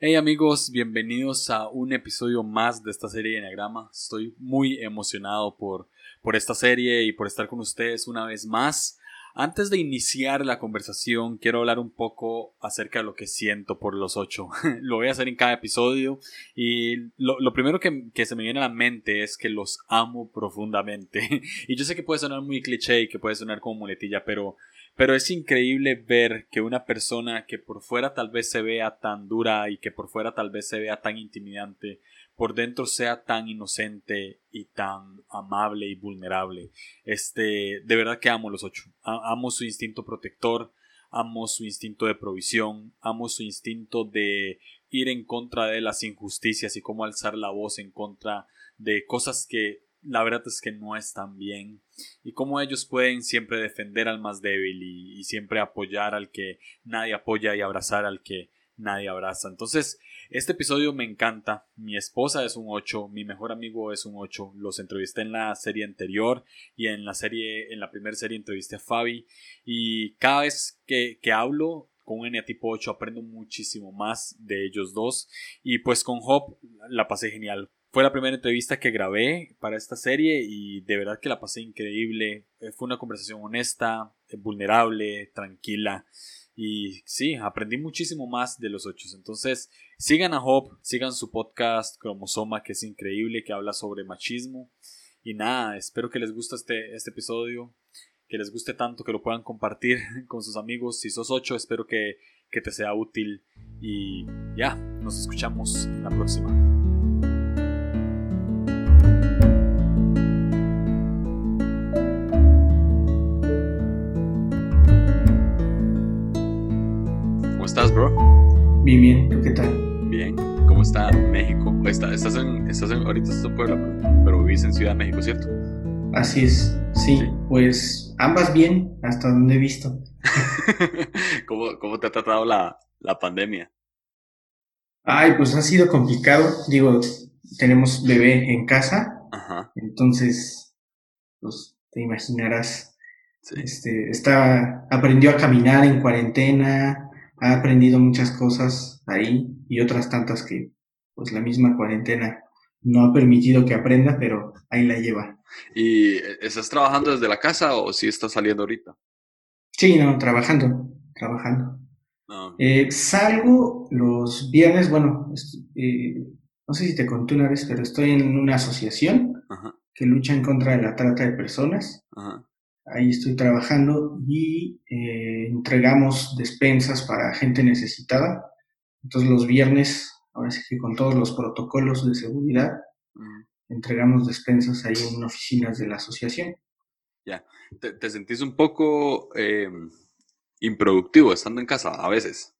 Hey amigos, bienvenidos a un episodio más de esta serie de Enneagrama. Estoy muy emocionado por, por esta serie y por estar con ustedes una vez más. Antes de iniciar la conversación, quiero hablar un poco acerca de lo que siento por los ocho. lo voy a hacer en cada episodio y lo, primero que, que, se me viene a la mente es que los amo profundamente. y yo sé que puede sonar muy cliché y que puede sonar como muletilla, pero pero es increíble ver que una persona que por fuera tal vez se vea tan dura y que por fuera tal vez se vea tan intimidante, por dentro sea tan inocente y tan amable y vulnerable. Este, de verdad que amo los ocho. Amo su instinto protector, amo su instinto de provisión, amo su instinto de ir en contra de las injusticias y cómo alzar la voz en contra de cosas que la verdad es que no están bien y cómo ellos pueden siempre defender al más débil y, siempre apoyar al que nadie apoya y abrazar al que nadie abraza. Entonces, este episodio me encanta. Mi esposa es un 8, mi mejor amigo es un 8. Los entrevisté en la serie anterior y en la serie, en la primera serie entrevisté a Fabi. Y cada vez que, que hablo con un tipo 8 aprendo muchísimo más de ellos dos. Y pues con Hop la pasé genial. Fue la primera entrevista que grabé para esta serie y de verdad que la pasé increíble. Eh, fue una conversación honesta, eh, vulnerable, tranquila. Y sí, aprendí muchísimo más de los ocho. Entonces, sigan a Hope, sigan su podcast Cromosoma, que es increíble, que habla sobre machismo. Y nada, espero que les guste este, este episodio, que les guste tanto, que lo puedan compartir con sus amigos. Si sos ocho, espero que, que te sea útil. Y ya, nos escuchamos en la próxima. Bien, bien. ¿Tú qué tal? Bien. ¿Cómo está México? estás, en, estás en, ahorita estás en Puebla, pero, vivís en Ciudad de México, ¿cierto? Así es. Sí, pues ambas bien, hasta donde he visto. ¿Cómo, ¿Cómo, te ha tratado la, la pandemia? Ay, pues ha sido complicado. Digo, tenemos bebé en casa. Ajá. Entonces, pues te imaginarás. Sí. Este, está, aprendió a caminar en cuarentena, ha aprendido muchas cosas ahí y otras tantas que pues la misma cuarentena no ha permitido que aprenda, pero ahí la lleva. ¿Y estás trabajando desde la casa o si estás saliendo ahorita? Sí, no, trabajando, trabajando. Ah, eh, salgo los viernes, bueno, eh, no sé si te conté una vez, pero estoy en una asociación que lucha en contra de la trata de personas. Ajá ahí estoy trabajando y eh, entregamos despensas para gente necesitada. Entonces los viernes, ahora sí que con todos los protocolos de seguridad, entregamos despensas ahí en oficinas de la asociación. Ya, ¿te, sentís un poco eh, improductivo estando en casa a veces?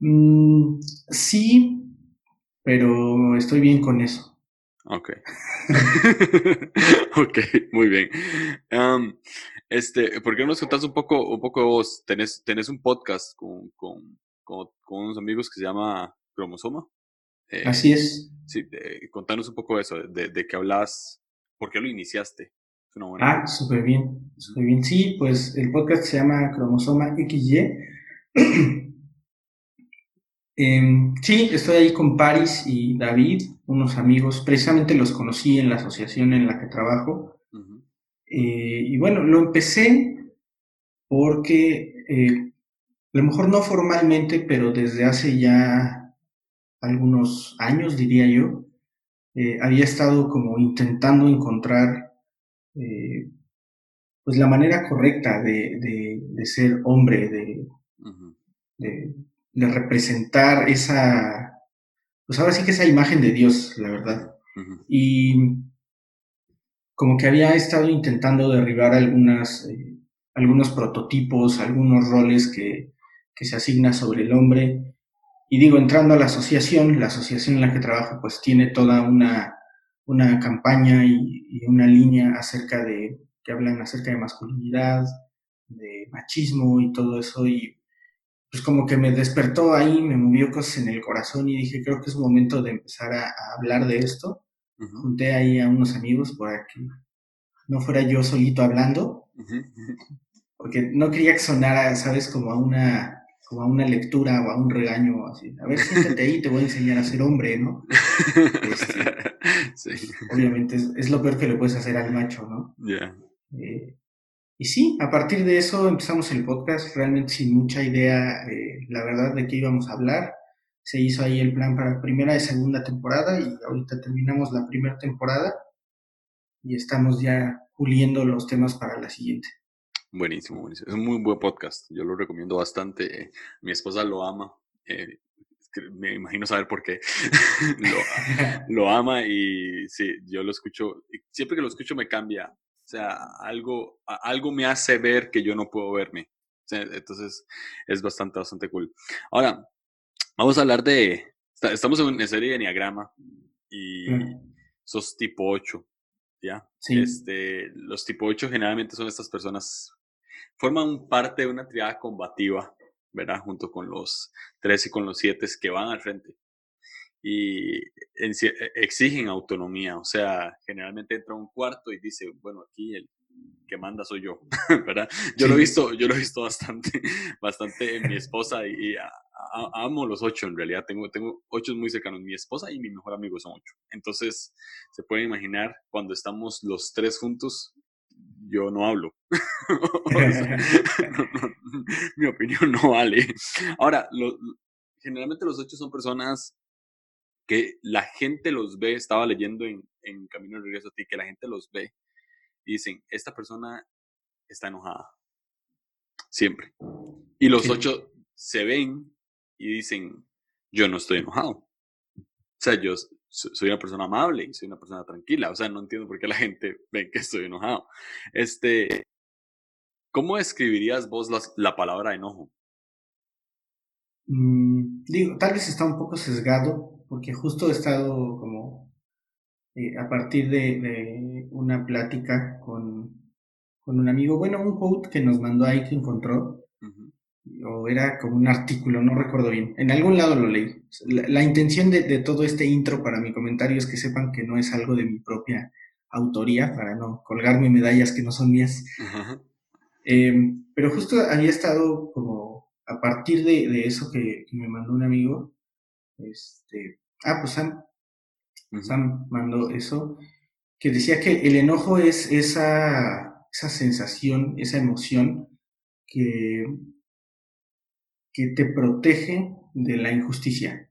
Mm, sí, pero estoy bien con eso. Ok. ok, muy bien. este, ¿por qué no nos contás un poco, un poco de vos? ¿Tenés, tenés un podcast con, con, con, unos amigos que se llama Cromosoma? Eh, Así es. Sí, contanos un poco de eso, de, de qué hablas, por qué lo iniciaste. ah, súper bien, súper bien. Sí, pues el podcast se llama Cromosoma XY. Em, sí, estoy ahí con Paris y David, unos amigos, precisamente los conocí en la asociación en la que trabajo. Eh, y bueno, lo empecé porque, eh, a lo mejor no formalmente, pero desde hace ya algunos años, diría yo, eh, había estado como intentando encontrar pues la manera correcta de, ser hombre, de, de representar esa, pues ahora sí que esa imagen de Dios, la verdad. Y como que había estado intentando derribar algunas, eh, algunos prototipos, algunos roles que, que se asigna sobre el hombre. Y digo, entrando a la asociación, la asociación en la que trabajo, pues tiene toda una, una campaña y, y, una línea acerca de, que hablan acerca de masculinidad, de machismo y todo eso. Y pues como que me despertó ahí, me movió cosas en el corazón y dije, creo que es momento de empezar a, hablar de esto. Junté ahí a unos amigos para que no fuera yo solito hablando, porque no quería que sonara, ¿sabes? Como a una, como a una lectura o a un regaño, así, a ver, siéntate ahí, te voy a enseñar a ser hombre, ¿no? Este, obviamente es, lo peor que le puedes hacer al macho, ¿no? Ya. Eh, y sí, a partir de eso empezamos el podcast, realmente sin mucha idea, eh, la verdad, de qué íbamos a hablar. Se hizo ahí el plan para primera y segunda temporada y ahorita terminamos la primera temporada y estamos ya puliendo los temas para la siguiente. Buenísimo, buenísimo. Es un muy buen podcast. Yo lo recomiendo bastante. Mi esposa lo ama. Eh, me imagino saber por qué. lo, ama y sí, yo lo escucho. Siempre que lo escucho me cambia. O sea, algo, algo me hace ver que yo no puedo verme. entonces es bastante, bastante cool. Ahora, vamos a hablar de. Estamos en una serie de Enneagrama y sos tipo 8. ¿Ya? Este, los tipo 8 generalmente son estas personas forman parte de una triada combativa, ¿verdad? Junto con los tres y con los siete que van al frente. Y e, exigen autonomía, o sea, generalmente entra a un cuarto y dice, bueno, aquí el que manda soy yo, ¿verdad? Yo lo he visto, yo lo he visto bastante, bastante en mi esposa y, amo los ocho en realidad, tengo, tengo ocho muy cercanos, mi esposa y mi mejor amigo son ocho. Entonces, se pueden imaginar cuando estamos los tres juntos, yo no hablo. mi opinión no vale. Ahora, generalmente los ocho son personas que la gente los ve, estaba leyendo en, en Camino de Regreso a ti, que la gente los ve y dicen, esta persona está enojada. Siempre. Y los ocho se ven y dicen, yo no estoy enojado. O sea, yo soy una persona amable y soy una persona tranquila. O sea, no entiendo por qué la gente ve que estoy enojado. Este, ¿Cómo escribirías vos la, palabra enojo? Mm, digo, tal vez está un poco sesgado, porque justo he estado como eh, a partir de, una plática con, con, un amigo, bueno, un quote que nos mandó ahí que encontró, o era como un artículo, no recuerdo bien. En algún lado lo leí. La, intención de, todo este intro para mi comentario es que sepan que no es algo de mi propia autoría, para no colgarme medallas que no son mías. Em, pero justo había estado como a partir de, eso que, me mandó un amigo. Este, ah, pues Sam. Sam mandó eso. Que decía que el enojo es esa, esa sensación, esa emoción que que te protege de la injusticia.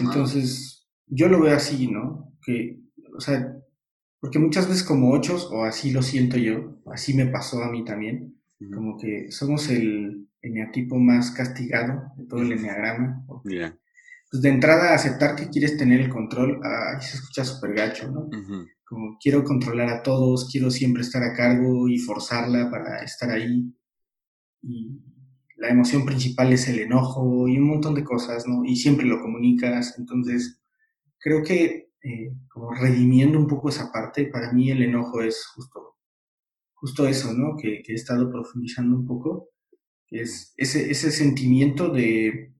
Entonces, yo lo veo así, ¿no? Que, o sea, porque muchas veces como ochos, o así lo siento yo, así me pasó a mí también, como que somos el eneatipo más castigado de todo el eneagrama. Pues de entrada aceptar que quieres tener el control, ahí se escucha súper gacho, ¿no? Como quiero controlar a todos, quiero siempre estar a cargo y forzarla para estar ahí. Y, la emoción principal es el enojo y un montón de cosas, ¿no? Y siempre lo comunicas. Entonces, creo que eh, como redimiendo un poco esa parte, para mí el enojo es justo, justo eso, ¿no? Que, he estado profundizando un poco, es ese, ese sentimiento de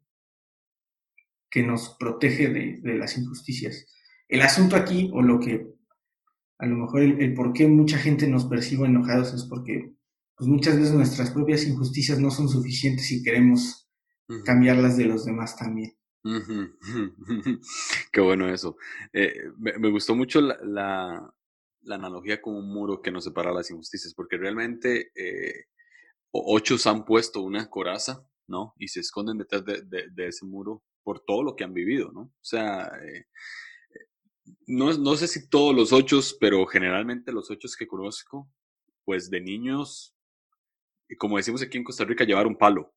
que nos protege de, las injusticias. El asunto aquí, o lo que a lo mejor el, el por qué mucha gente nos percibe enojados es porque pues muchas veces nuestras propias injusticias no son suficientes y queremos cambiarlas de los demás también. Qué bueno eso. Eh, me, gustó mucho la, analogía con un muro que nos separa las injusticias, porque realmente eh, ochos han puesto una coraza, ¿no? Y se esconden detrás de, ese muro por todo lo que han vivido, ¿no? O sea, eh, no, no, sé si todos los ochos, pero generalmente los ochos que conozco, pues de niños como decimos aquí en Costa Rica, llevar un palo.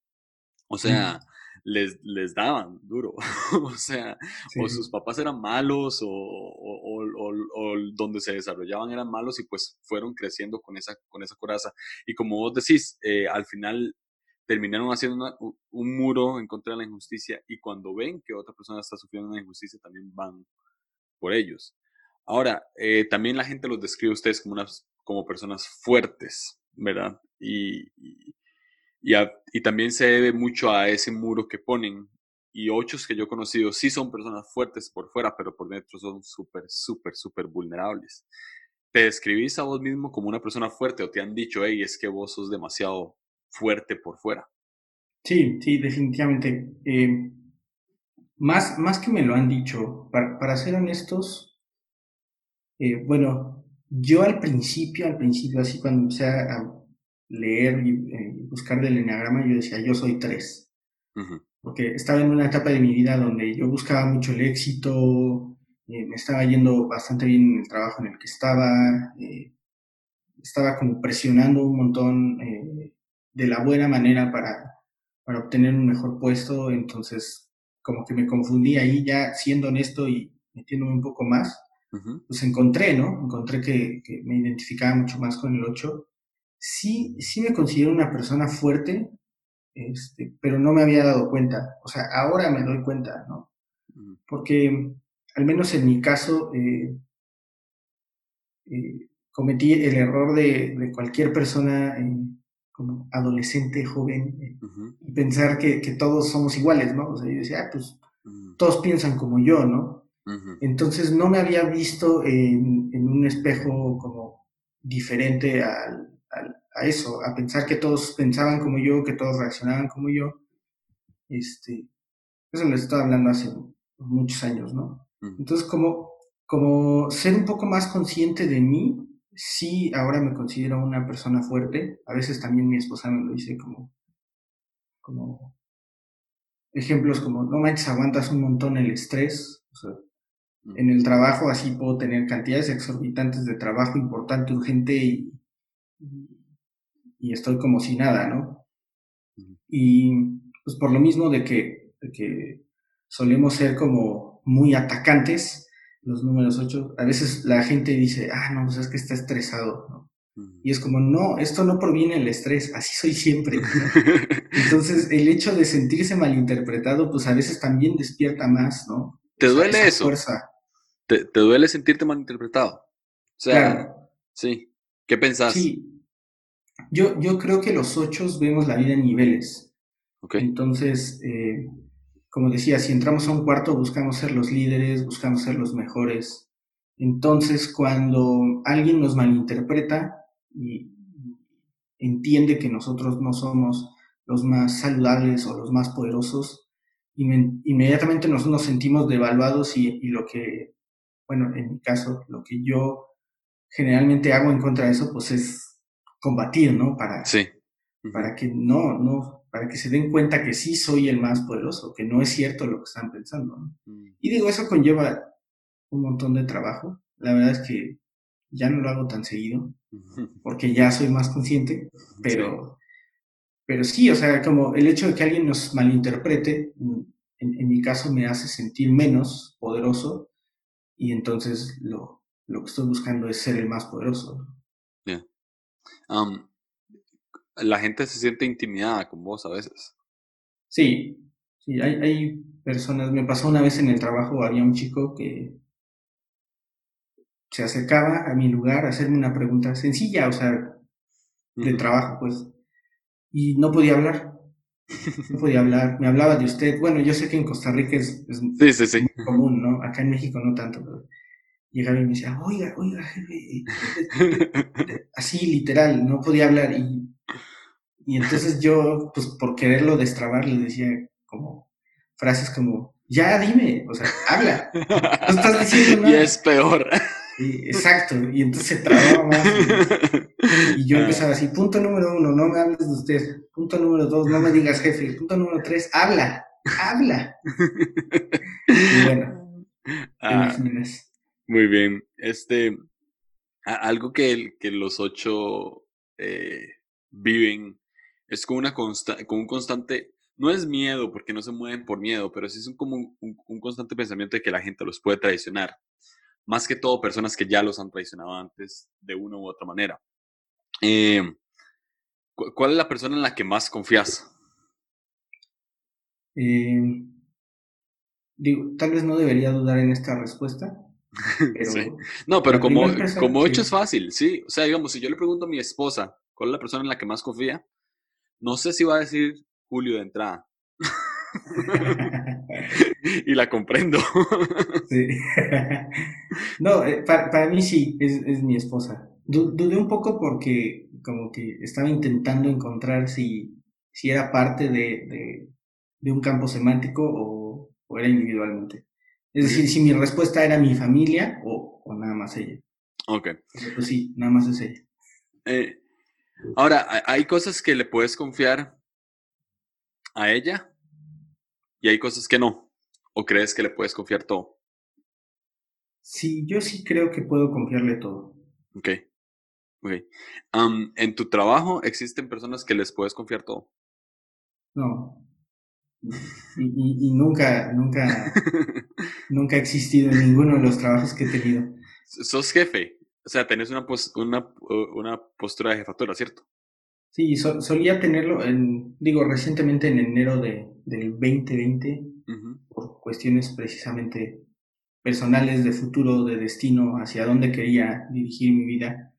O sea, les, les daban duro. o sea, o sus papás eran malos o, o, o, donde se desarrollaban eran malos y pues fueron creciendo con esa, con esa coraza. Y como vos decís, eh, al final terminaron haciendo un muro en contra de la injusticia y cuando ven que otra persona está sufriendo una injusticia también van por ellos. Ahora, eh, también la gente los describe a ustedes como, unas, como personas fuertes, ¿verdad? Y, y, también se debe mucho a ese muro que ponen. Y ocho que yo he conocido sí son personas fuertes por fuera, pero por dentro son súper, súper, súper vulnerables. ¿Te describís a vos mismo como una persona fuerte o te han dicho, hey, es que vos sos demasiado fuerte por fuera? Sí, sí, definitivamente. Eh, más, más que me lo han dicho, para, ser honestos, eh, bueno, yo al principio, al principio, así cuando empecé a leer y eh, buscar del enneagrama, yo decía, yo soy tres. Porque estaba en una etapa de mi vida donde yo buscaba mucho el éxito, me estaba yendo bastante bien en el trabajo en el que estaba, estaba como presionando un montón de la buena manera para, para obtener un mejor puesto, entonces como que me confundí ahí ya siendo honesto y metiéndome un poco más, pues encontré, ¿no? Encontré que, me identificaba mucho más con el 8. Sí, sí me considero una persona fuerte, este, pero no me había dado cuenta. O sea, ahora me doy cuenta, ¿no? Porque, al menos en mi caso, eh, eh, cometí el error de, de cualquier persona como adolescente, joven, eh, y pensar que, todos somos iguales, ¿no? O sea, yo decía, ah, pues mm. todos piensan como yo, ¿no? Entonces no me había visto en, un espejo como diferente a eso, a pensar que todos pensaban como yo, que todos reaccionaban como yo. Este, eso les estaba hablando hace muchos años, ¿no? Entonces, como, como ser un poco más consciente de mí, sí, ahora me considero una persona fuerte. A veces también mi esposa me lo dice como, como ejemplos como, no manches, aguantas un montón el estrés. O sea, mm. en el trabajo así puedo tener cantidades exorbitantes de trabajo importante, urgente y, y estoy como si nada, ¿no? Y pues por lo mismo de que, de que solemos ser como muy atacantes, los números 8, a veces la gente dice, ah, no, pues es que está estresado, ¿no? Y es como, no, esto no proviene del estrés, así soy siempre. Entonces, el hecho de sentirse malinterpretado, pues a veces también despierta más, ¿no? ¿Te duele eso? ¿Te, ¿Te, duele sentirte malinterpretado? O sea, sí. ¿Qué pensás? Sí. Yo, yo creo que los ocho vemos la vida en niveles. Okay. Entonces, eh, como decía, si entramos a un cuarto buscamos ser los líderes, buscamos ser los mejores. Entonces, cuando alguien nos malinterpreta y entiende que nosotros no somos los más saludables o los más poderosos, inmediatamente nos, nos sentimos devaluados y, lo que, bueno, en mi caso, lo que yo generalmente hago en contra de eso, pues es combatir, ¿no? Para, sí. para que no, no, para que se den cuenta que sí soy el más poderoso, que no es cierto lo que están pensando. Mm. Y digo, eso conlleva un montón de trabajo. La verdad es que ya no lo hago tan seguido, porque ya soy más consciente, pero, pero sí, o sea, como el hecho de que alguien nos malinterprete, mm, en, mi caso me hace sentir menos poderoso y entonces lo, lo que estoy buscando es ser el más poderoso. Yeah la gente se siente intimidada con vos a veces. Sí, sí, hay, hay personas, me pasó una vez en el trabajo, había un chico que se acercaba a mi lugar a hacerme una pregunta sencilla, o sea, de trabajo, pues, y no podía hablar. No podía hablar, me hablaba de usted. Bueno, yo sé que en Costa Rica es, muy común, ¿no? Acá en México no tanto, pero llegaba y me decía, oiga, oiga, jefe, así literal, no podía hablar y y entonces yo, pues por quererlo destrabar, le decía como frases como, ya dime, o sea, habla. No estás diciendo nada. Y es peor. exacto. Y entonces se trababa más. Y, yo empezaba así, punto número uno, no me hables de usted. Punto número dos, no me digas jefe. Punto número tres, habla, habla. Y bueno, ah, Muy bien. Este, algo que, que los ocho eh, viven es como, una un constante, no es miedo porque no se mueven por miedo, pero sí es como un, constante pensamiento de que la gente los puede traicionar. Más que todo personas que ya los han traicionado antes de una u otra manera. Em, ¿Cuál es la persona en la que más confías? Em, digo, tal vez no debería dudar en esta respuesta. No, pero como, como hecho es fácil, sí. O sea, digamos, si yo le pregunto a mi esposa cuál es la persona en la que más confía, no sé si va a decir Julio de entrada. y la comprendo. sí. no, eh, para, mí sí, es, mi esposa. dudé un poco porque como que estaba intentando encontrar si, si era parte de, un campo semántico o, era individualmente. Es decir, si mi respuesta era mi familia o, nada más ella. Ok. Pues sí, nada más es ella. Eh, ahora, hay cosas que le puedes confiar a ella y hay cosas que no. ¿O crees que le puedes confiar todo? Sí, yo sí creo que puedo confiarle todo. Ok. Ok. ¿En tu trabajo existen personas que les puedes confiar todo? No. Y, nunca, nunca, nunca ha existido en ninguno de los trabajos que he tenido. Sos jefe, o sea, tenés una, una, una postura de jefatura, ¿cierto? Sí, solía tenerlo, en, digo, recientemente en enero de, del 2020, por cuestiones precisamente personales de futuro, de destino, hacia dónde quería dirigir mi vida,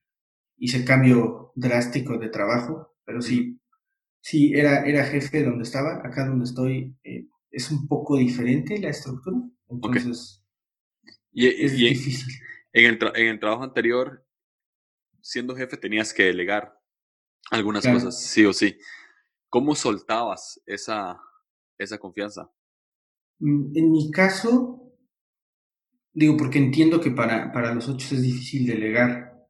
hice cambio drástico de trabajo, pero sí, sí, era, era jefe donde estaba, acá donde estoy eh, es un poco diferente la estructura, entonces y, es difícil. En el, en el trabajo anterior, siendo jefe, tenías que delegar algunas cosas, sí o sí. ¿Cómo soltabas esa, esa confianza? Mm, en mi caso, digo, porque entiendo que para, para los ocho es difícil delegar,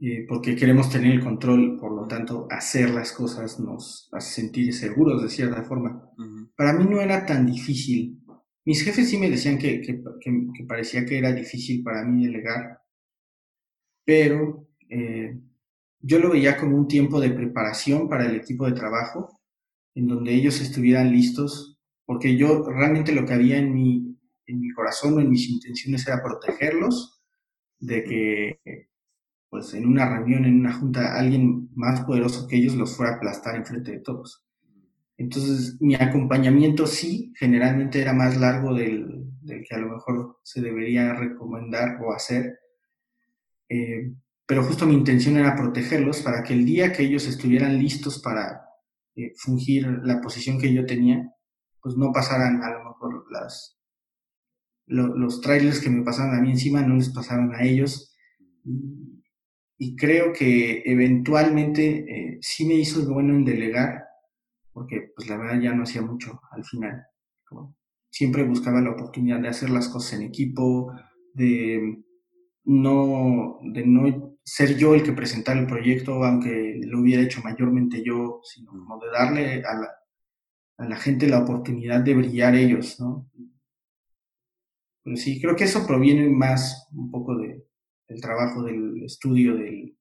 eh, porque queremos tener el control, por lo tanto, hacer las cosas nos hace sentir seguros de cierta forma. Para mí no era tan difícil. Mis jefes sí me decían que, parecía que era difícil para mí delegar, pero eh, yo lo veía como un tiempo de preparación para el equipo de trabajo, en donde ellos estuvieran listos, porque yo realmente lo que había en mi, en mi corazón o en mis intenciones era protegerlos de que pues en una reunión, en una junta, alguien más poderoso que ellos los fuera a aplastar enfrente de todos. Entonces, mi acompañamiento sí, generalmente era más largo del, que a lo mejor se debería recomendar o hacer. Eh, pero justo mi intención era protegerlos para que el día que ellos estuvieran listos para eh, fungir la posición que yo tenía, pues no pasaran a lo mejor las, los trailers que me pasaban a mí encima, no les pasaran a ellos. Y, creo que eventualmente eh, sí me hizo bueno en delegar, porque pues la verdad ya no hacía mucho al final. siempre buscaba la oportunidad de hacer las cosas en equipo, de no, de no ser yo el que presentara el proyecto, aunque lo hubiera hecho mayormente yo, sino como de darle a la, a la gente la oportunidad de brillar ellos, ¿no? Pero sí, creo que eso proviene más un poco de, del trabajo, del estudio, de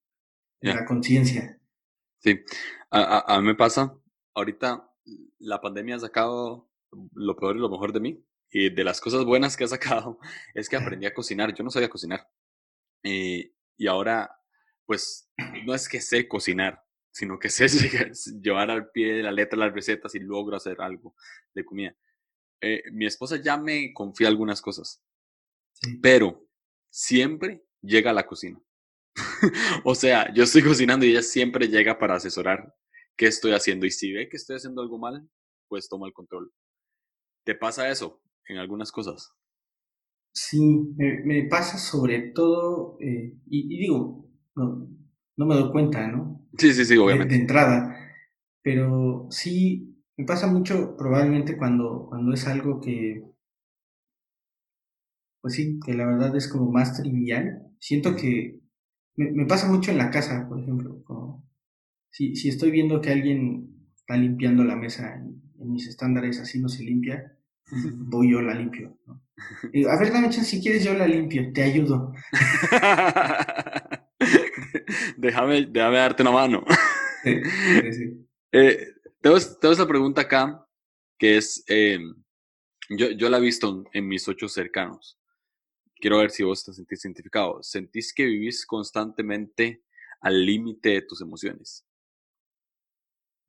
la conciencia. Sí, a, a, mí me pasa, ahorita la pandemia ha sacado lo peor y lo mejor de mí. Y de las cosas buenas que ha sacado es que aprendí a cocinar. Yo no sabía cocinar. Eh, y ahora, pues, no es que sé cocinar, sino que sé llevar al pie de la letra las recetas y logro hacer algo de comida. Eh, mi esposa ya me confía algunas cosas, pero siempre llega a la cocina. o sea, yo estoy cocinando y ella siempre llega para asesorar qué estoy haciendo. Y si ve que estoy haciendo algo mal, pues toma el control. ¿Te pasa eso en algunas cosas? Sí, me, pasa sobre todo, eh, y, digo, no, no, me doy cuenta, ¿no? Sí, sí, sí, obviamente. De, entrada, pero sí, me pasa mucho probablemente cuando, cuando es algo que, pues sí, que la verdad es como más trivial. Siento que me, pasa mucho en la casa, por ejemplo, si, si estoy viendo que alguien está limpiando la mesa y en mis estándares así no se limpia, voy yo la limpio, ¿no? a ver, dame chance, si quieres yo la limpio, te ayudo. déjame, déjame darte una mano. sí, sí, eh, tengo, esta pregunta acá, que es, eh, yo, yo la he visto en mis ocho cercanos. Quiero ver si vos te sentís identificado. ¿Sentís que vivís constantemente al límite de tus emociones?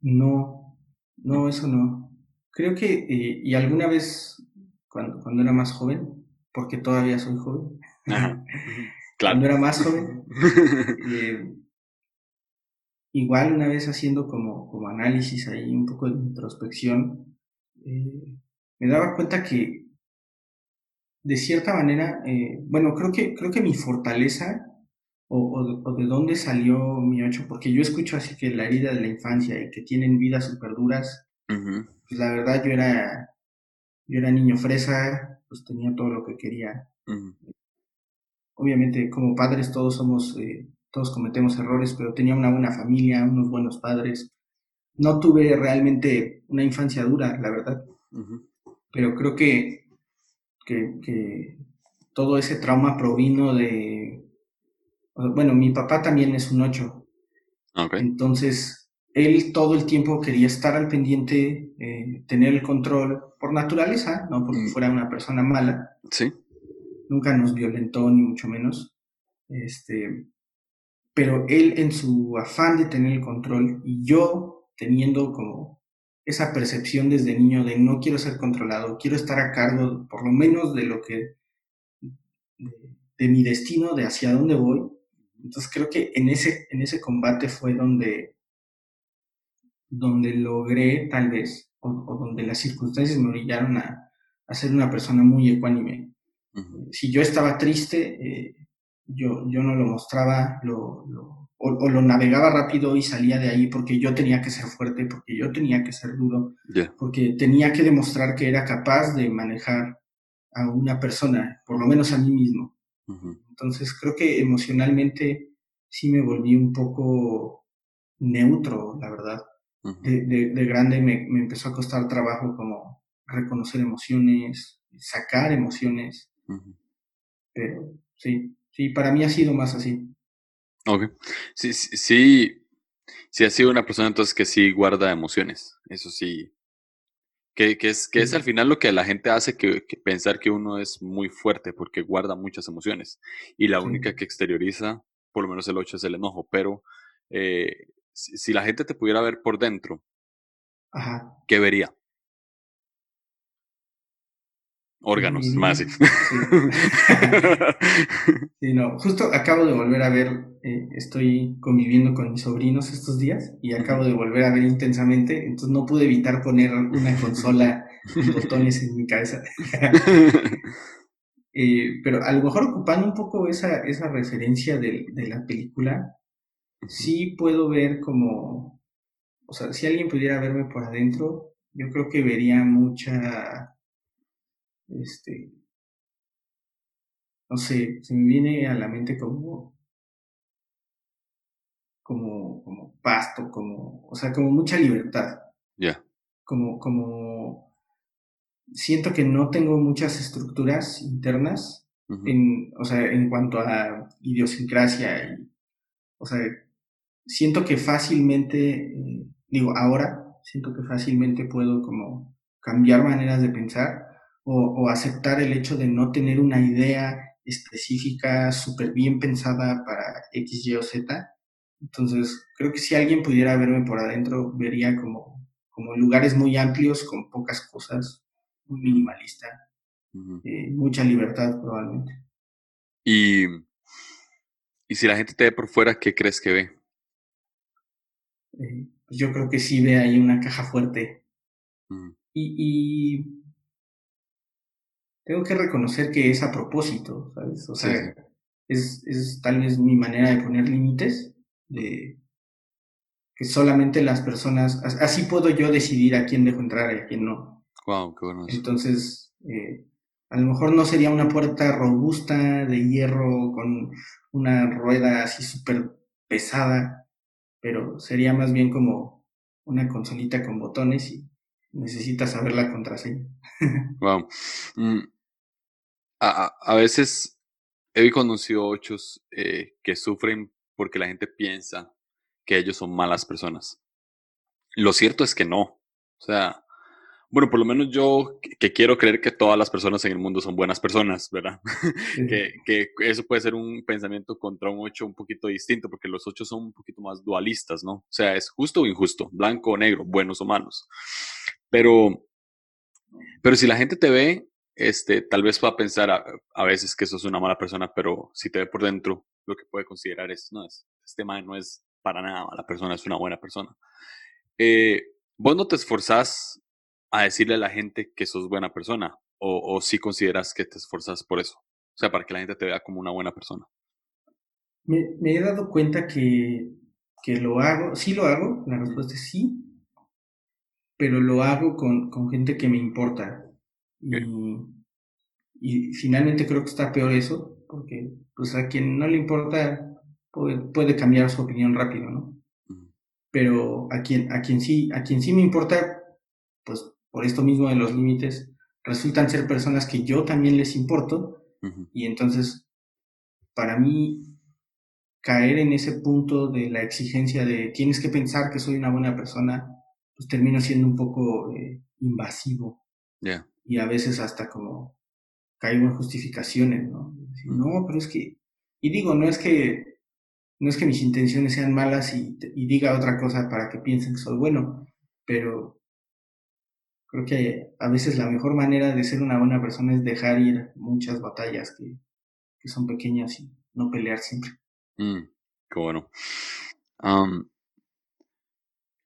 No, no, eso no. Creo que, eh, y alguna vez cuando, cuando era más joven, porque todavía soy joven. Cuando era más joven, eh, igual una vez haciendo como, como análisis ahí, un poco de introspección, eh, me daba cuenta que de cierta manera, eh, bueno, creo que, creo que mi fortaleza o, de dónde salió mi 8, porque yo escucho así que la herida de la infancia y que tienen vidas súper duras, pues la verdad yo era, yo era niño fresa, pues tenía todo lo que quería. Obviamente como padres todos somos, eh, todos cometemos errores, pero tenía una buena familia, unos buenos padres. No tuve realmente una infancia dura, la verdad. Pero creo que, que, que todo ese trauma provino de bueno, mi papá también es un 8. Entonces, él todo el tiempo quería estar al pendiente, eh, tener el control por naturaleza, no porque mm. fuera una persona mala. Sí. Nunca nos violentó, ni mucho menos. Este, pero él en su afán de tener el control y yo teniendo como esa percepción desde niño de no quiero ser controlado, quiero estar a cargo por lo menos de lo que, de mi destino, de hacia dónde voy, entonces creo que en ese, en ese combate fue donde, donde logré tal vez, o, donde las circunstancias me orillaron a, a ser una persona muy ecuánime. Si yo estaba triste, eh, yo, yo no lo mostraba, lo, o, lo navegaba rápido y salía de ahí porque yo tenía que ser fuerte, porque yo tenía que ser duro, porque tenía que demostrar que era capaz de manejar a una persona, por lo menos a mí mismo. Entonces creo que emocionalmente sí me volví un poco neutro, la verdad. de, de, grande me, me, empezó a costar trabajo como reconocer emociones, sacar emociones. Pero sí, sí, para mí ha sido más así. Ok. Sí, sí, sí, sí ha sido una persona entonces que sí guarda emociones. Eso sí, que, es, que es al final lo que la gente hace que, pensar que uno es muy fuerte porque guarda muchas emociones. Y la única que exterioriza, por lo menos el 8, es el enojo. Pero eh, si, la gente te pudiera ver por dentro, ¿qué vería? Órganos, más. Sí. no, justo acabo de volver a ver, eh, estoy conviviendo con mis sobrinos estos días y acabo de volver a ver intensamente, entonces no pude evitar poner una consola y botones en mi cabeza. Eh, pero a lo mejor ocupando un poco esa, esa referencia de, de la película, sí puedo ver como, o sea, si alguien pudiera verme por adentro, yo creo que vería mucha este, no sé, se me viene a la mente como, como, como pasto, como, o sea, como mucha libertad. Ya. Como, como, siento que no tengo muchas estructuras internas, en, o sea, en cuanto a idiosincrasia, y, o sea, siento que fácilmente, eh, digo, ahora, siento que fácilmente puedo como cambiar maneras de pensar o, aceptar el hecho de no tener una idea específica, súper bien pensada para X, Y o Z. Entonces, creo que si alguien pudiera verme por adentro, vería como, como lugares muy amplios, con pocas cosas, muy minimalista, eh, mucha libertad probablemente. Y, y si la gente te ve por fuera, ¿qué crees que ve? Eh, pues yo creo que sí ve ahí una caja fuerte. y, y tengo que reconocer que es a propósito, ¿sabes? O sea, es, es, tal vez mi manera de poner límites, de que solamente las personas, así puedo yo decidir a quién dejo entrar y a quién no. Wow, qué bueno. Entonces, eh, a lo mejor no sería una puerta robusta de hierro con una rueda así súper pesada, pero sería más bien como una consolita con botones y necesitas saber la contraseña. wow. A, a veces he conocido ochos eh, que sufren porque la gente piensa que ellos son malas personas. Lo cierto es que no. O sea, bueno, por lo menos yo que quiero creer que todas las personas en el mundo son buenas personas, ¿verdad? que, que, eso puede ser un pensamiento contra un ocho un poquito distinto, porque los ocho son un poquito más dualistas, ¿no? O sea, es justo o injusto, blanco o negro, buenos o malos. Pero, pero si la gente te ve este, tal vez va a pensar a, veces que sos una mala persona, pero si te ve por dentro, lo que puede considerar es, no, es, este man no es para nada mala persona, es una buena persona. Eh, ¿Vos no te esforzás a decirle a la gente que sos buena persona? ¿O, o sí consideras que te esforzás por eso? O sea, para que la gente te vea como una buena persona. Me, he dado cuenta que, que, lo hago, sí lo hago, la respuesta es sí, pero lo hago con, con gente que me importa. Y, y, finalmente creo que está peor eso, porque pues a quien no le importa puede, puede cambiar su opinión rápido, ¿no? Pero a quien, a quien sí, a quien sí me importa, pues por esto mismo de los límites, resultan ser personas que yo también les importo, y entonces, para mí, caer en ese punto de la exigencia de tienes que pensar que soy una buena persona, pues termino siendo un poco eh, invasivo. Y a veces hasta como caigo en justificaciones, ¿no? No, pero es que, y digo, no es que, no es que mis intenciones sean malas y, y diga otra cosa para que piensen que soy bueno, pero creo que a veces la mejor manera de ser una buena persona es dejar ir muchas batallas que, que son pequeñas y no pelear siempre. Mm, qué bueno.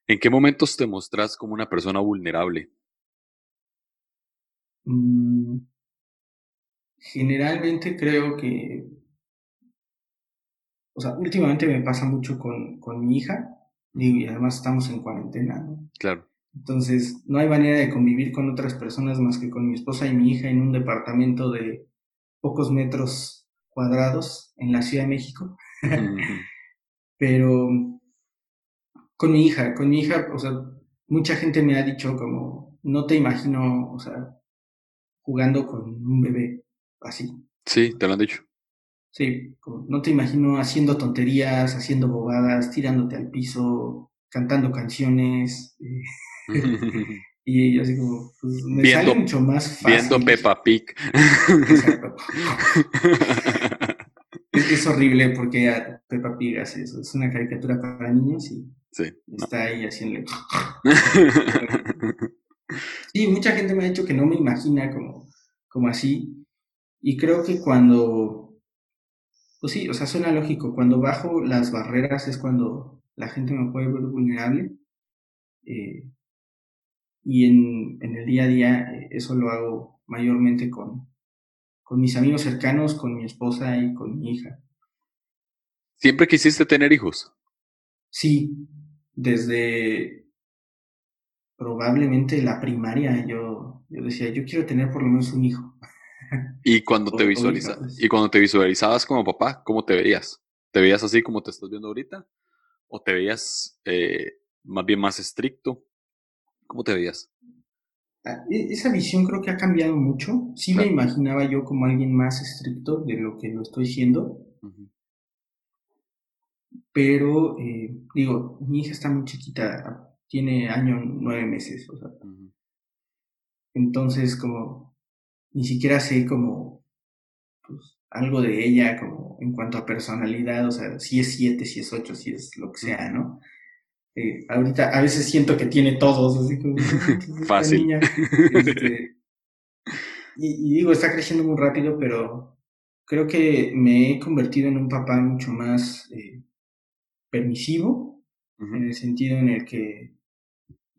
¿En qué momentos te mostras como una persona vulnerable? Mm, generalmente creo que, o sea, últimamente me pasa mucho con, con mi hija, y además estamos en cuarentena, ¿no? Claro. Entonces, no hay manera de convivir con otras personas más que con mi esposa y mi hija en un departamento de pocos metros cuadrados en la Ciudad de México. Pero con mi hija, con mi hija, o sea, mucha gente me ha dicho como, no te imagino, o sea, jugando con un bebé así. Sí, te lo han dicho. Sí, como, no te imagino haciendo tonterías, haciendo bobadas, tirándote al piso, cantando canciones. Eh, y así como, pues me sale mucho más fácil. Viendo Peppa Pig. es, horrible porque Peppa Pig hace eso. Es una caricatura para niños y está ahí haciendo. sí, mucha gente me ha dicho que no me imagina como, como así. Y creo que cuando, pues sí, o sea, suena lógico, cuando bajo las barreras es cuando la gente me puede ver vulnerable. Eh, y en, en, el día a día eh, eso lo hago mayormente con, con mis amigos cercanos, con mi esposa y con mi hija. ¿Siempre quisiste tener hijos? Sí, desde probablemente la primaria yo, yo decía, yo quiero tener por lo menos un hijo. ¿Y cuando, te visualizas, pues. ¿Y cuando te visualizabas como papá, cómo te veías? ¿Te veías así como te estás viendo ahorita? ¿O te veías eh, más bien más estricto? ¿Cómo te veías? Ah, e, esa visión creo que ha cambiado mucho. Sí me imaginaba yo como alguien más estricto de lo que lo estoy siendo. Pero, eh, digo, mi hija está muy chiquita, tiene año nueve meses, o sea. Entonces, como, ni siquiera sé como, pues, algo de ella, como, en cuanto a personalidad, o sea, si es siete, si es ocho, si es lo que sea, ¿no? Eh, ahorita a veces siento que tiene todos, así como Fácil. Este, y, digo, está creciendo muy rápido, pero creo que me he convertido en un papá mucho más eh, permisivo, en el sentido en el que...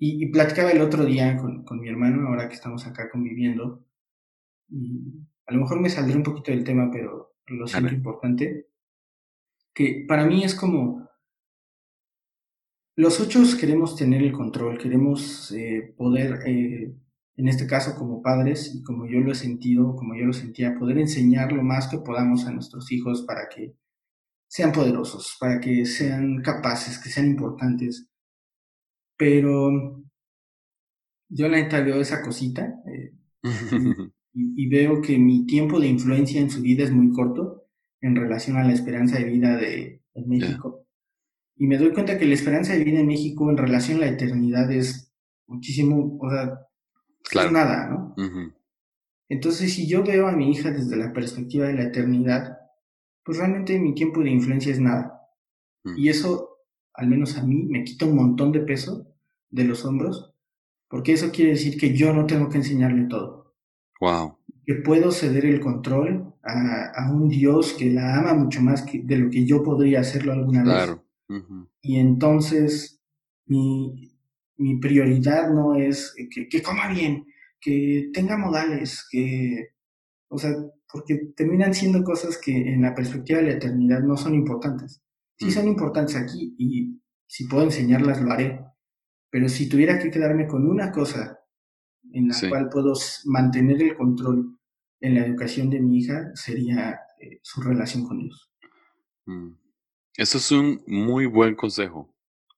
Y, platicaba el otro día con, con, mi hermano, ahora que estamos acá conviviendo, y a lo mejor me saldré un poquito del tema, pero lo siento importante, que para mí es como los ocho queremos tener el control, queremos eh, poder, eh, en este caso como padres, y como yo lo he sentido, como yo lo sentía, poder enseñar lo más que podamos a nuestros hijos para que sean poderosos, para que sean capaces, que sean importantes. Pero yo la neta veo esa cosita eh, y, veo que mi tiempo de influencia en su vida es muy corto en relación a la esperanza de vida de, México. Y me doy cuenta que la esperanza de vida en México en relación a la eternidad es muchísimo, o sea, es nada, ¿no? Entonces, si yo veo a mi hija desde la perspectiva de la eternidad, pues realmente mi tiempo de influencia es nada. Y eso, al menos a mí, me quita un montón de peso de los hombros, porque eso quiere decir que yo no tengo que enseñarle todo. Wow. Que puedo ceder el control a, a un Dios que la ama mucho más que de lo que yo podría hacerlo alguna vez. Y entonces mi, mi, prioridad no es que, que, coma bien, que tenga modales, que, o sea, porque terminan siendo cosas que en la perspectiva de la eternidad no son importantes. Sí son importantes aquí y si puedo enseñarlas lo haré, pero si tuviera que quedarme con una cosa en la cual puedo mantener el control en la educación de mi hija, sería eh, su relación con Dios. Mm. Eso es un muy buen consejo,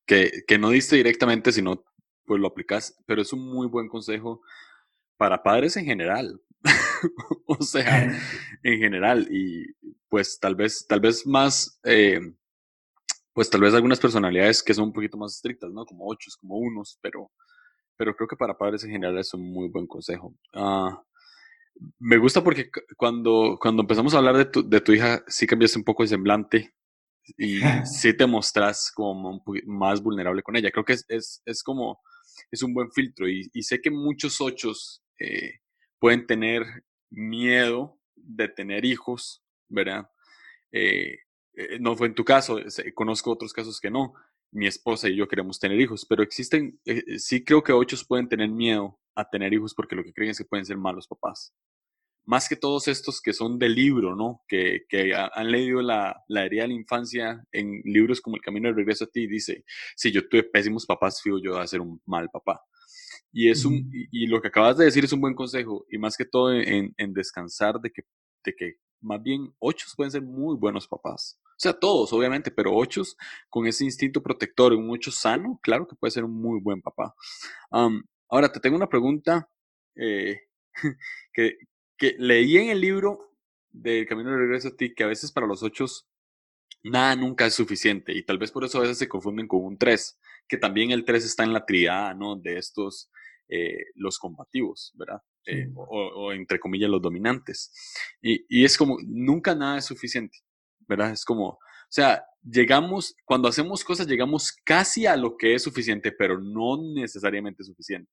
que, que no diste directamente, sino pues lo aplicas, pero es un muy buen consejo para padres en general. o sea, en general. Y pues tal vez, tal vez más, eh, pues tal vez algunas personalidades que son un poquito más estrictas, ¿no? Como ocho, como unos, pero, pero creo que para padres en general es un muy buen consejo. Ah, me gusta porque cuando, cuando empezamos a hablar de tu, de tu hija, sí cambiaste un poco el semblante y sí te mostras como más vulnerable con ella. Creo que es, es, es como, es un buen filtro y, y sé que muchos ochos eh, pueden tener miedo de tener hijos, ¿verdad? Eh, eh, no fue en tu caso, conozco otros casos que no. Mi esposa y yo queremos tener hijos, pero existen, sí creo que ochos pueden tener miedo a tener hijos porque lo que creen es que pueden ser malos papás más que todos estos que son de libro, ¿no? Que, que han leído la, la, herida de la infancia en libros como El Camino de Regreso a ti, dice, si yo tuve pésimos papás, fío yo a ser un mal papá. Y, es un, y, lo que acabas de decir es un buen consejo, y más que todo en, en descansar de que, de que más bien ocho pueden ser muy buenos papás. O sea, todos, obviamente, pero ocho con ese instinto protector, un ocho sano, claro que puede ser un muy buen papá. ahora, te tengo una pregunta eh, que, que leí en el libro del Camino de Regreso a ti que a veces para los ocho nada nunca es suficiente y tal vez por eso a veces se confunden con un 3, que también el 3 está en la triada, ¿no? De estos, eh, los combativos, ¿verdad? Eh, o, entre comillas los dominantes. Y, y, es como, nunca nada es suficiente, ¿verdad? Es como, o sea, llegamos, cuando hacemos cosas llegamos casi a lo que es suficiente, pero no necesariamente suficiente.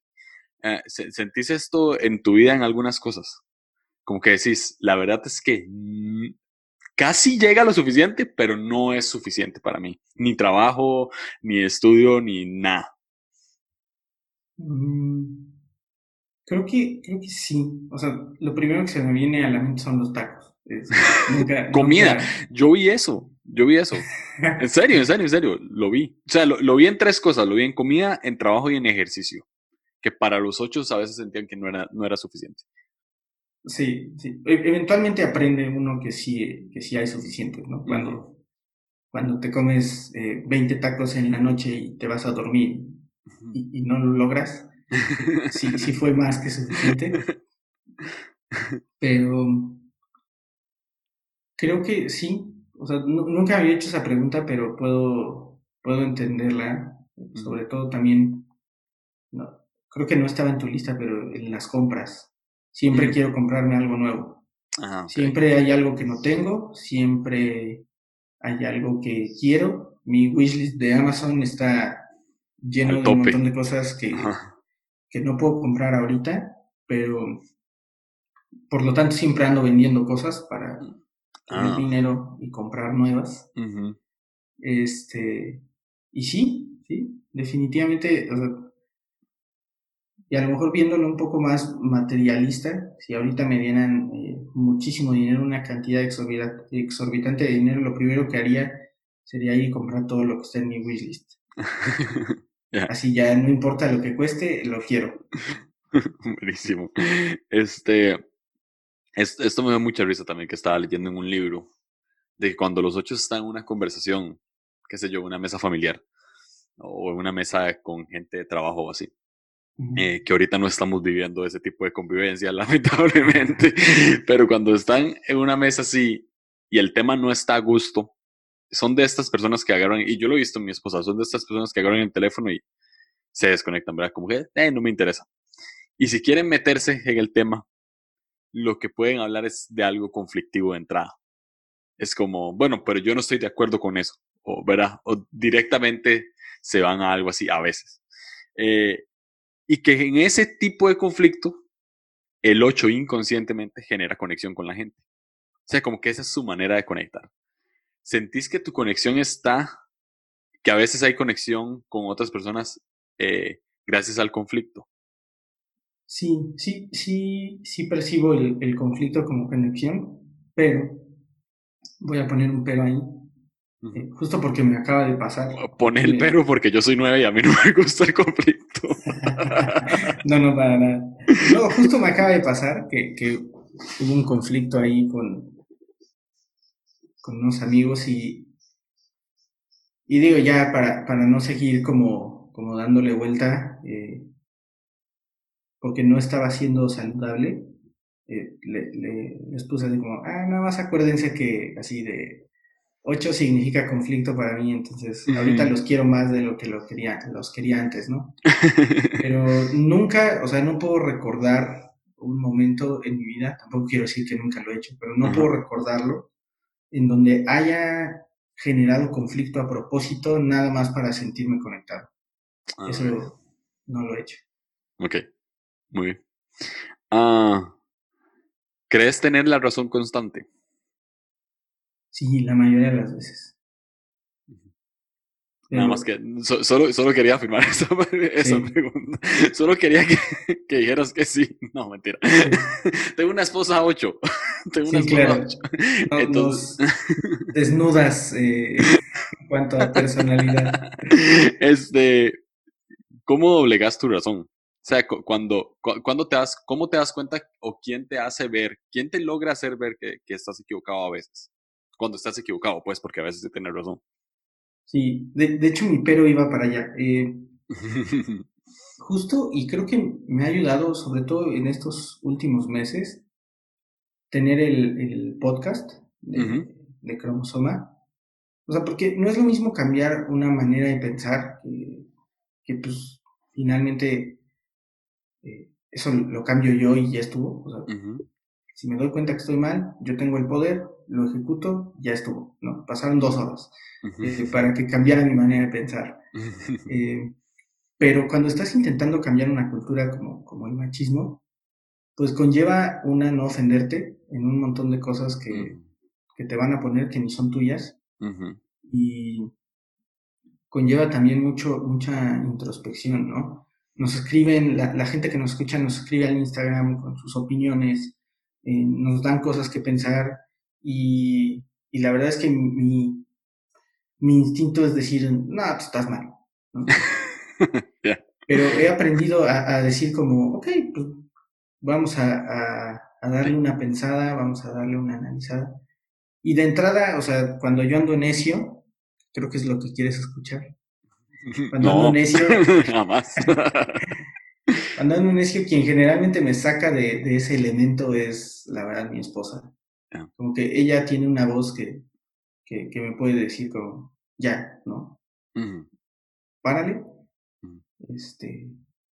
Eh, ¿Sentís esto en tu vida en algunas cosas? como que decís, la verdad es que casi llega lo suficiente, pero no es suficiente para mí. Ni trabajo, ni estudio, ni nada. Mm, creo que, creo que sí. O sea, lo primero que se me viene a la mente son los tacos. Comida. Yo vi eso. Yo vi eso. En serio, en serio, en serio. Lo vi. O sea, lo, vi en tres cosas. Lo vi en comida, en trabajo y en ejercicio. Que para los ocho a veces sentían que no era, no era suficiente. Sí, sí. E, eventualmente aprende uno que sí, que sí hay suficientes, ¿no? Cuando, cuando te comes eh, 20 tacos en la noche y te vas a dormir y, no lo logras, sí, sí fue más que suficiente. Pero creo que sí. O sea, nunca había hecho esa pregunta, pero puedo, puedo entenderla. Sobre todo también, no, creo que no estaba en tu lista, pero en las compras Siempre quiero comprarme algo nuevo. Ah, siempre hay algo que no tengo, siempre hay algo que quiero. Mi wishlist de Amazon está lleno de un montón de cosas que, que no puedo comprar ahorita, pero por lo tanto siempre ando vendiendo cosas para tener ah. dinero y comprar nuevas. Este, y sí, sí, definitivamente, y a lo mejor viéndolo un poco más materialista, si ahorita me dieran eh, muchísimo dinero, una cantidad exorbitante de dinero, lo primero que haría sería ir y comprar todo lo que está en mi wishlist. Así ya no importa lo que cueste, lo quiero. Buenísimo. Este, esto me da mucha risa también que estaba leyendo en un libro de que cuando los ocho están en una conversación, qué sé yo, una mesa familiar o en una mesa con gente de trabajo o así, eh, que ahorita no estamos viviendo ese tipo de convivencia, lamentablemente, pero cuando están en una mesa así y el tema no está a gusto, son de estas personas que agarran, y yo lo he visto en mi esposa, son de estas personas que agarran el teléfono y se desconectan, ¿verdad? Como que, eh, no me interesa. Y si quieren meterse en el tema, lo que pueden hablar es de algo conflictivo de entrada. Es como, bueno, pero yo no estoy de acuerdo con eso, o, ¿verdad? O directamente se van a algo así a veces. Eh, y que en ese tipo de conflicto, el 8 inconscientemente genera conexión con la gente. O sea, como que esa es su manera de conectar. ¿Sentís que tu conexión está, que a veces hay conexión con otras personas eh, gracias al conflicto? Sí, sí, sí, sí percibo el, conflicto como conexión, pero voy a poner un pero ahí, eh, justo porque me acaba de pasar. Pone el pero porque yo soy nueve y a mí no me gusta el conflicto. no, no, para nada. No, justo me acaba de pasar que, que hubo un conflicto ahí con, con unos amigos y, y digo ya para, para no seguir como, como dándole vuelta, eh, porque no estaba siendo saludable, eh, le, les puse así como, ah, nada más acuérdense que así de 8 significa conflicto para mí, entonces ahorita los quiero más de lo que los quería, los quería antes, ¿no? Pero nunca, o sea, no puedo recordar un momento en mi vida, tampoco quiero decir que nunca lo he hecho, pero no puedo recordarlo en donde haya generado conflicto a propósito nada más para sentirme conectado. Ah, Eso no lo he hecho. Ok. Muy bien. Ah, ¿Crees tener la razón constante? Sí, la mayoría de las veces. Nada más que solo, solo quería afirmar esa, pregunta. Solo quería que, que, dijeras que sí. No, mentira. Tengo una esposa ocho. Tengo una esposa ocho. Entonces... desnudas eh, en cuanto a personalidad. Este, ¿cómo doblegas tu razón? O sea, cuando, cuando te das, ¿cómo te das cuenta o quién te hace ver, quién te logra hacer ver que, que estás equivocado a veces? Cuando estás equivocado, pues, porque a veces tienes razón. Sí, de, de, hecho mi pero iba para allá. Eh, justo, y creo que me ha ayudado, sobre todo en estos últimos meses, tener el, el podcast de, de, Cromosoma. O sea, porque no es lo mismo cambiar una manera de pensar que, que pues finalmente eh, eso lo cambio yo y ya estuvo. Si me doy cuenta que estoy mal, yo tengo el poder, lo ejecuto, ya estuvo. ¿no? Pasaron dos horas eh, para que cambiara mi manera de pensar. Eh, pero cuando estás intentando cambiar una cultura como, como el machismo, pues conlleva una no ofenderte en un montón de cosas que, que te van a poner que ni son tuyas. Y conlleva también mucho, mucha introspección, ¿no? nos escriben, la, gente que nos escucha nos escribe al Instagram con sus opiniones, eh, nos dan cosas que pensar y, la verdad es que mi, mi instinto es decir, no, tú estás mal. Pero he aprendido a, decir como, ok, pues vamos a, a, darle una pensada, vamos a darle una analizada. Y de entrada, o sea, cuando yo ando necio, creo que es lo que quieres escuchar. Cuando ando necio. Jamás. cuando ando necio, quien generalmente me saca de, ese elemento es, la verdad, mi esposa. Como que ella tiene una voz que, que, me puede decir como, ya, ¿no? Párale. Este,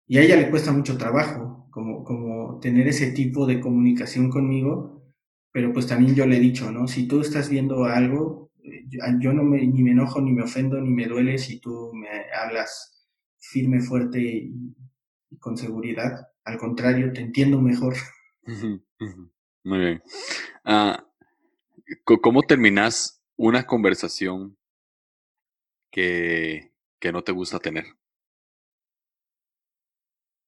y a ella le cuesta mucho trabajo, como, como tener ese tipo de comunicación conmigo, pero pues también yo le he dicho, ¿no? Si tú estás viendo algo, yo, no me, ni me enojo, ni me ofendo, ni me duele si tú me hablas firme, fuerte y, con seguridad. Al contrario, te entiendo mejor. Muy bien. Ah, ¿Cómo terminas una conversación que, que no te gusta tener?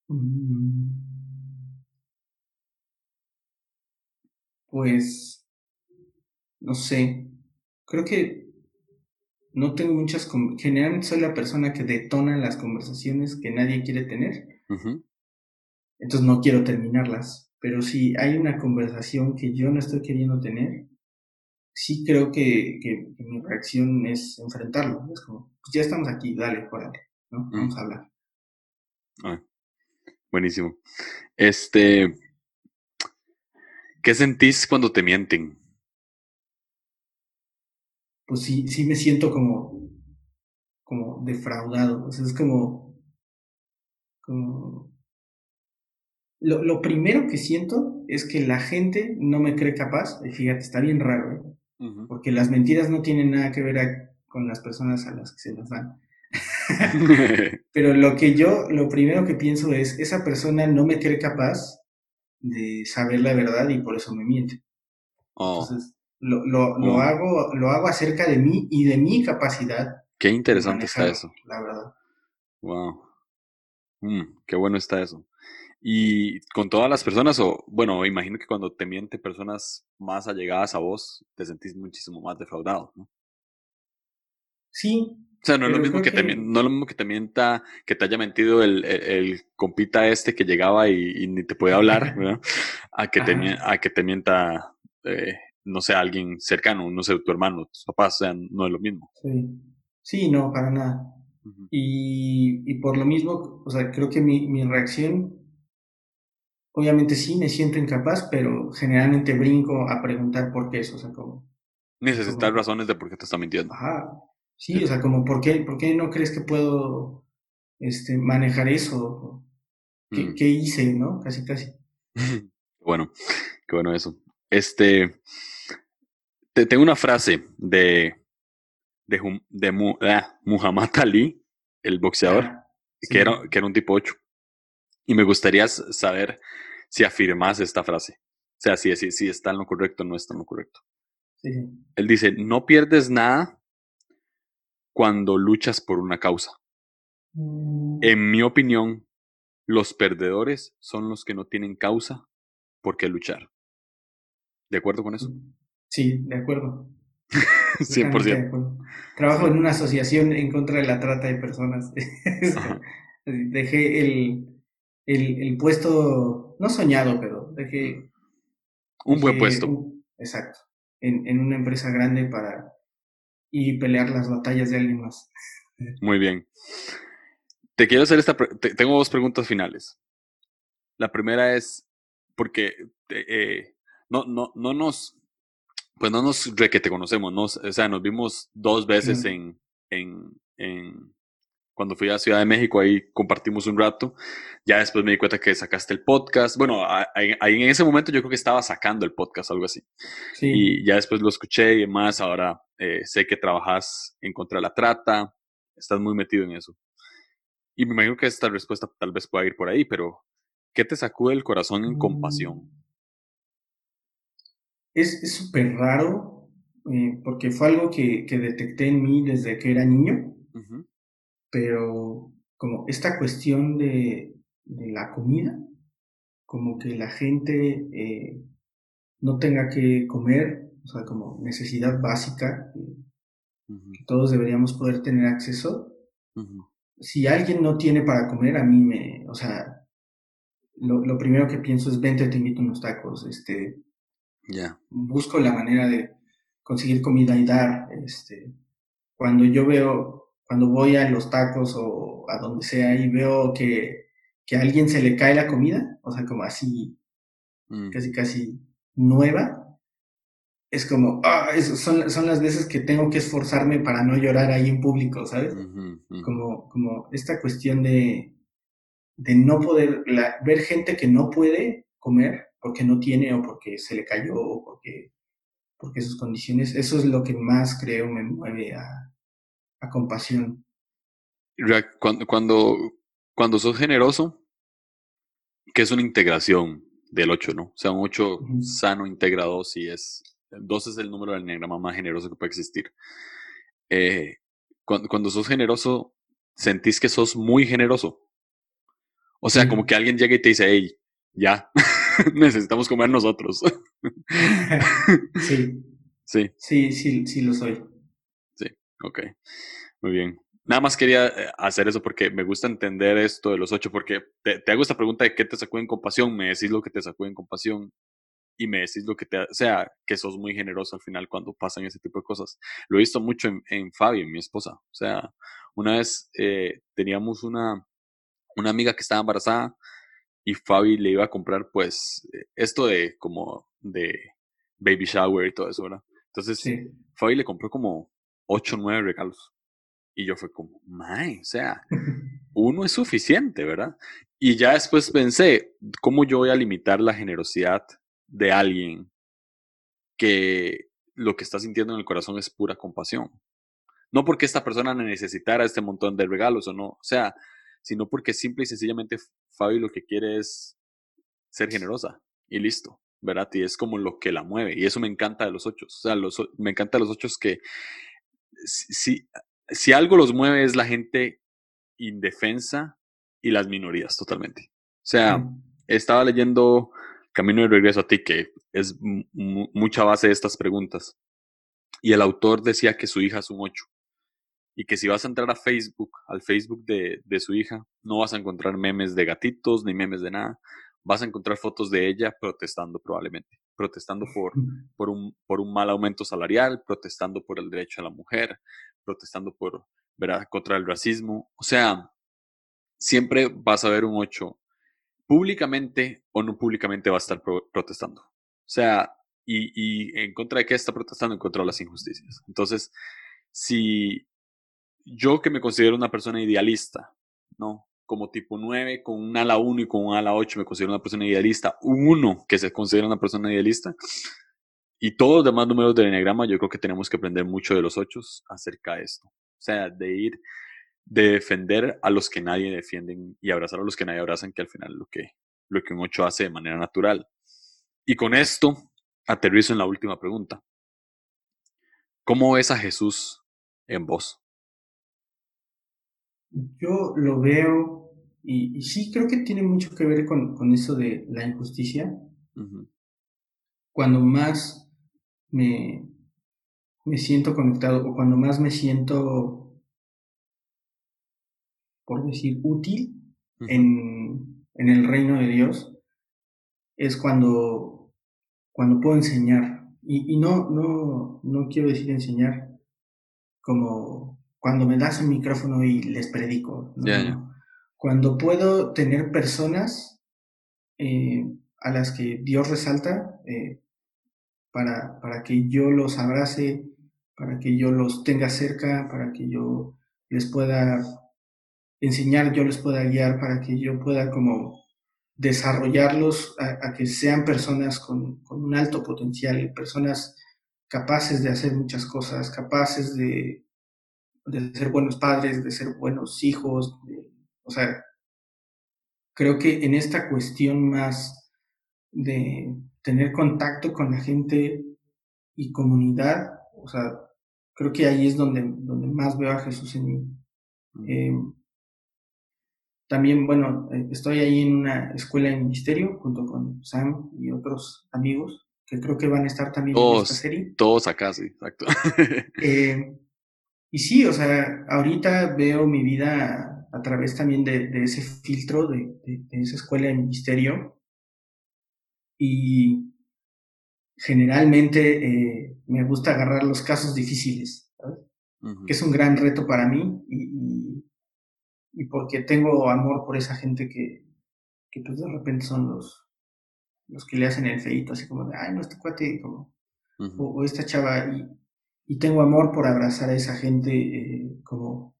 Mm. Pues, no sé, creo que no tengo muchas, generalmente soy la persona que detona las conversaciones que nadie quiere tener. Entonces no quiero terminarlas. Pero si hay una conversación que yo no estoy queriendo tener, sí creo que, que, mi reacción es enfrentarlo. Es como, pues ya estamos aquí, dale, órale, ¿no? Vamos a hablar. Ah, buenísimo. Este, ¿qué sentís cuando te mienten? pues sí, sí me siento como, como defraudado. O sea, es como, como lo, lo, primero que siento es que la gente no me cree capaz, y fíjate, está bien raro, ¿eh? porque las mentiras no tienen nada que ver con las personas a las que se las dan. Pero lo que yo, lo primero que pienso es, esa persona no me cree capaz de saber la verdad y por eso me miente. Oh. Entonces, lo, lo, lo, hago, lo hago acerca de mí y de mi capacidad. Qué interesante está eso. La verdad. Wow. Mm, qué bueno está eso. Y con todas las personas, o bueno, imagino que cuando te mienten personas más allegadas a vos, te sentís muchísimo más defraudado, ¿no? Sí. O sea, no es, lo mismo que, Te, no lo mismo que te mienta, que te haya mentido el, el, compita este que llegaba y, ni te puede hablar, ¿verdad? A que, te, a que te mienta, eh, no sé, alguien cercano, no sé, tu hermano, tus papás, o sea, no es lo mismo. Sí, sí no, para nada. y, y, por lo mismo, o sea, creo que mi, mi reacción Obviamente sí, me siento incapaz, pero generalmente brinco a preguntar por qué eso, o sea, como... Necesitas razones de por qué te está mintiendo. Ajá, sí, o sea, como, ¿por qué, ¿por qué no crees que puedo este, manejar eso? ¿Qué, mm. ¿Qué, hice, no? Casi, casi. bueno, qué bueno eso. Este, te, tengo una frase de, de, de ah, Muhammad Ali, el boxeador, ah, que, era, que era un tipo 8. Y me gustaría saber si afirmas esta frase. O sea, si, si, si está en lo correcto o no está en lo correcto. Él dice, no pierdes nada cuando luchas por una causa. Mm. En mi opinión, los perdedores son los que no tienen causa por qué luchar. ¿De acuerdo con eso? Mm. Sí, de acuerdo. 100%. Trabajo en una asociación en contra de la trata de personas. Dejé el, el, el puesto, no soñado, pero dejé... Un buen puesto. exacto. En, en, una empresa grande para y pelear las batallas de alguien más. Muy bien. Te quiero hacer esta... tengo dos preguntas finales. La primera es, porque eh, no, no, no nos... Pues no nos re que te conocemos, ¿no? o sea, nos vimos dos veces en, en, en, cuando fui a Ciudad de México, ahí compartimos un rato. Ya después me di cuenta que sacaste el podcast. Bueno, ahí, en ese momento yo creo que estaba sacando el podcast, algo así. Y ya después lo escuché y demás. Ahora eh, sé que trabajas en contra de la trata. Estás muy metido en eso. Y me imagino que esta respuesta tal vez pueda ir por ahí, pero ¿qué te sacude el corazón en compasión? Mm. Es súper raro, eh, porque fue algo que, que, detecté en mí desde que era niño pero como esta cuestión de, la comida, como que la gente eh, no tenga que comer, o sea, como necesidad básica, que todos deberíamos poder tener acceso. Si alguien no tiene para comer, a mí me, o sea, lo, primero que pienso es, vente, te invito unos tacos, este, ya. busco la manera de conseguir comida y dar, este, cuando yo veo cuando voy a los tacos o a donde sea y veo que, que a alguien se le cae la comida, o sea, como así, mm. casi, casi nueva, es como, ah, son, son las veces que tengo que esforzarme para no llorar ahí en público, ¿sabes? Como, como esta cuestión de, de no poder, ver gente que no puede comer porque no tiene o porque se le cayó o porque, porque sus condiciones, eso es lo que más creo me mueve a, a compasión. Cuando, cuando, cuando sos generoso, que es una integración del 8, ¿no? O sea, un 8 sano integra 2 y es... 2 es el número del enneagrama más generoso que puede existir. Eh, cuando, cuando, sos generoso, sentís que sos muy generoso. O sea, como que alguien llega y te dice, hey, ya, necesitamos comer nosotros. sí. Sí. Sí, sí, sí lo soy. Ok, muy bien. Nada más quería eh, hacer eso porque me gusta entender esto de los ocho, porque te, hago esta pregunta de qué te sacó en compasión, me decís lo que te sacó en compasión y me decís lo que te, o sea, que sos muy generoso al final cuando pasan ese tipo de cosas. Lo he visto mucho en, en Fabi, mi esposa. O sea, una vez eh, teníamos una, una amiga que estaba embarazada y Fabi le iba a comprar pues esto de como de baby shower y todo eso, ¿verdad? Entonces, Fabi le compró como ocho o nueve regalos. Y yo fue como, mae, o sea, uno es suficiente, ¿verdad? Y ya después pensé, ¿cómo yo voy a limitar la generosidad de alguien que lo que está sintiendo en el corazón es pura compasión? No porque esta persona necesitara este montón de regalos o no, o sea, sino porque simple y sencillamente Fabi lo que quiere es ser generosa y listo, ¿verdad? Y es como lo que la mueve. Y eso me encanta de los ocho. O sea, los, me encanta de los ocho que si, si algo los mueve es la gente indefensa y las minorías totalmente. O sea, estaba leyendo Camino de Regreso a ti, que es mucha base de estas preguntas. Y el autor decía que su hija es un 8. Y que si vas a entrar a Facebook, al Facebook de, de su hija, no vas a encontrar memes de gatitos ni memes de nada. Vas a encontrar fotos de ella protestando probablemente. Protestando por, por, un, por un mal aumento salarial, protestando por el derecho a la mujer, protestando por, ¿verdad? contra el racismo. O sea, siempre vas a ver un 8 públicamente o no públicamente va a estar protestando. O sea, y, y, en contra de qué está protestando, en contra de las injusticias. Entonces, si yo que me considero una persona idealista, ¿no? Como tipo 9, con un ala 1 y con un ala 8 me considero una persona idealista, un 1 que se considera una persona idealista, y todos los demás números del enneagrama, yo creo que tenemos que aprender mucho de los 8 acerca de esto. O sea, de ir de defender a los que nadie defienden y abrazar a los que nadie abrazan, que al final lo que, lo que un 8 hace de manera natural. Y con esto aterrizo en la última pregunta. ¿Cómo ves a Jesús en vos? Yo lo veo y, sí creo que tiene mucho que ver con, con eso de la injusticia. Cuando más me, me siento conectado o cuando más me siento por decir, útil en, en, el reino de Dios, es cuando, cuando puedo enseñar. Y, y no, no, no quiero decir enseñar como cuando me das un micrófono y les predico. Cuando puedo tener personas eh, a las que Dios resalta eh, para, para que yo los abrace, para que yo los tenga cerca, para que yo les pueda enseñar, yo les pueda guiar para que yo pueda como desarrollarlos a, que sean personas con, un alto potencial, personas capaces de hacer muchas cosas, capaces de, de ser buenos padres, de ser buenos hijos, o sea, creo que en esta cuestión más de tener contacto con la gente y comunidad, o sea, creo que ahí es donde, donde más veo a Jesús en mí. También, bueno, eh, estoy ahí en una escuela de ministerio junto con Sam y otros amigos que creo que van a estar también en esta serie. Todos acá, sí, exacto. Eh, y sí, o sea, ahorita veo mi vida a través también de, ese filtro de, esa escuela de ministerio. Y generalmente eh, me gusta agarrar los casos difíciles, ¿sabes? que es un gran reto para mí y, y porque tengo amor por esa gente que, que pues de repente son los, los que le hacen el feito, así como de, ay, no, este cuate, como, o, esta chava, y, y, tengo amor por abrazar a esa gente eh, como,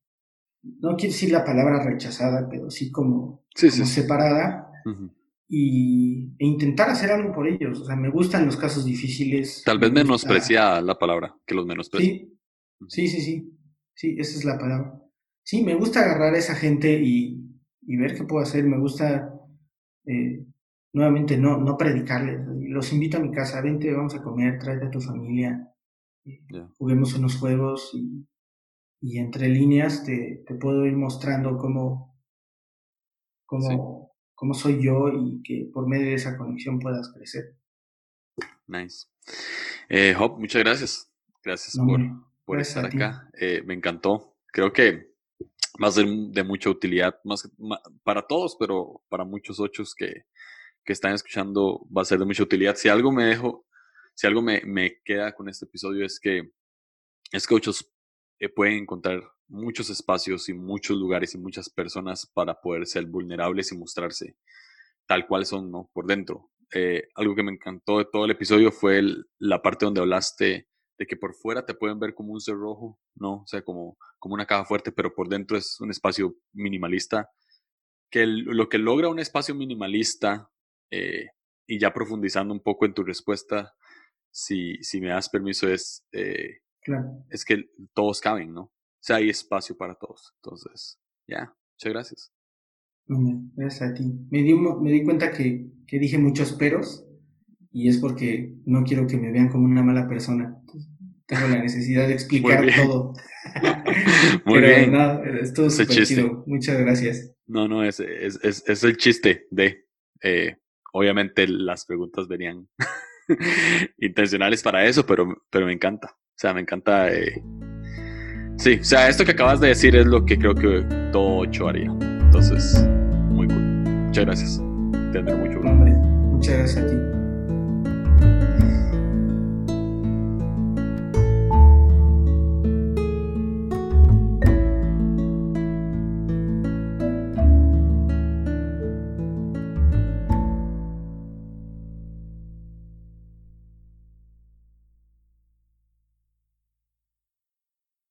no quiero decir la palabra rechazada, pero sí como, separada. Y, e intentar hacer algo por ellos. O sea, me gustan los casos difíciles. Tal vez menospreciada la palabra, que los menosprecia. Sí, sí, sí, sí. Sí, esa es la palabra sí, me gusta agarrar a esa gente y, ver qué puedo hacer. Me gusta, eh, nuevamente, no, no predicarles. Los invito a mi casa, vente, vamos a comer, tráete a tu familia, eh, juguemos unos juegos y, entre líneas te, puedo ir mostrando cómo, cómo, cómo soy yo y que por medio de esa conexión puedas crecer. Nice. Eh, Hop, muchas gracias. Gracias por, por estar acá. me encantó. Creo que va a ser de mucha utilidad más, para todos, pero para muchos ochos que, que, están escuchando va a ser de mucha utilidad. Si algo me dejo, si algo me, me queda con este episodio es que es ochos eh, pueden encontrar muchos espacios y muchos lugares y muchas personas para poder ser vulnerables y mostrarse tal cual son, ¿no? Por dentro. Eh, algo que me encantó de todo el episodio fue la parte donde hablaste de que por fuera te pueden ver como un cerrojo, ¿no? O sea, como, como una caja fuerte, pero por dentro es un espacio minimalista. Que lo que logra un espacio minimalista, eh, y ya profundizando un poco en tu respuesta, si, si me das permiso, es, eh, es que todos caben, ¿no? O sea, hay espacio para todos. Entonces, ya, muchas gracias. Gracias a ti. Me di, me di cuenta que, que dije muchos peros y es porque no quiero que me vean como una mala persona. Tengo la necesidad de explicar todo. Muy Pero bien. No, estuvo súper chido. Muchas gracias. No, no, es, es, es, el chiste de Eh, obviamente las preguntas venían intencionales para eso, pero, pero me encanta. O sea, me encanta. Eh, sí, o sea, esto que acabas de decir es lo que creo que todo ocho haría. Entonces, muy cool. Muchas gracias. Te mucho. Muchas gracias a ti.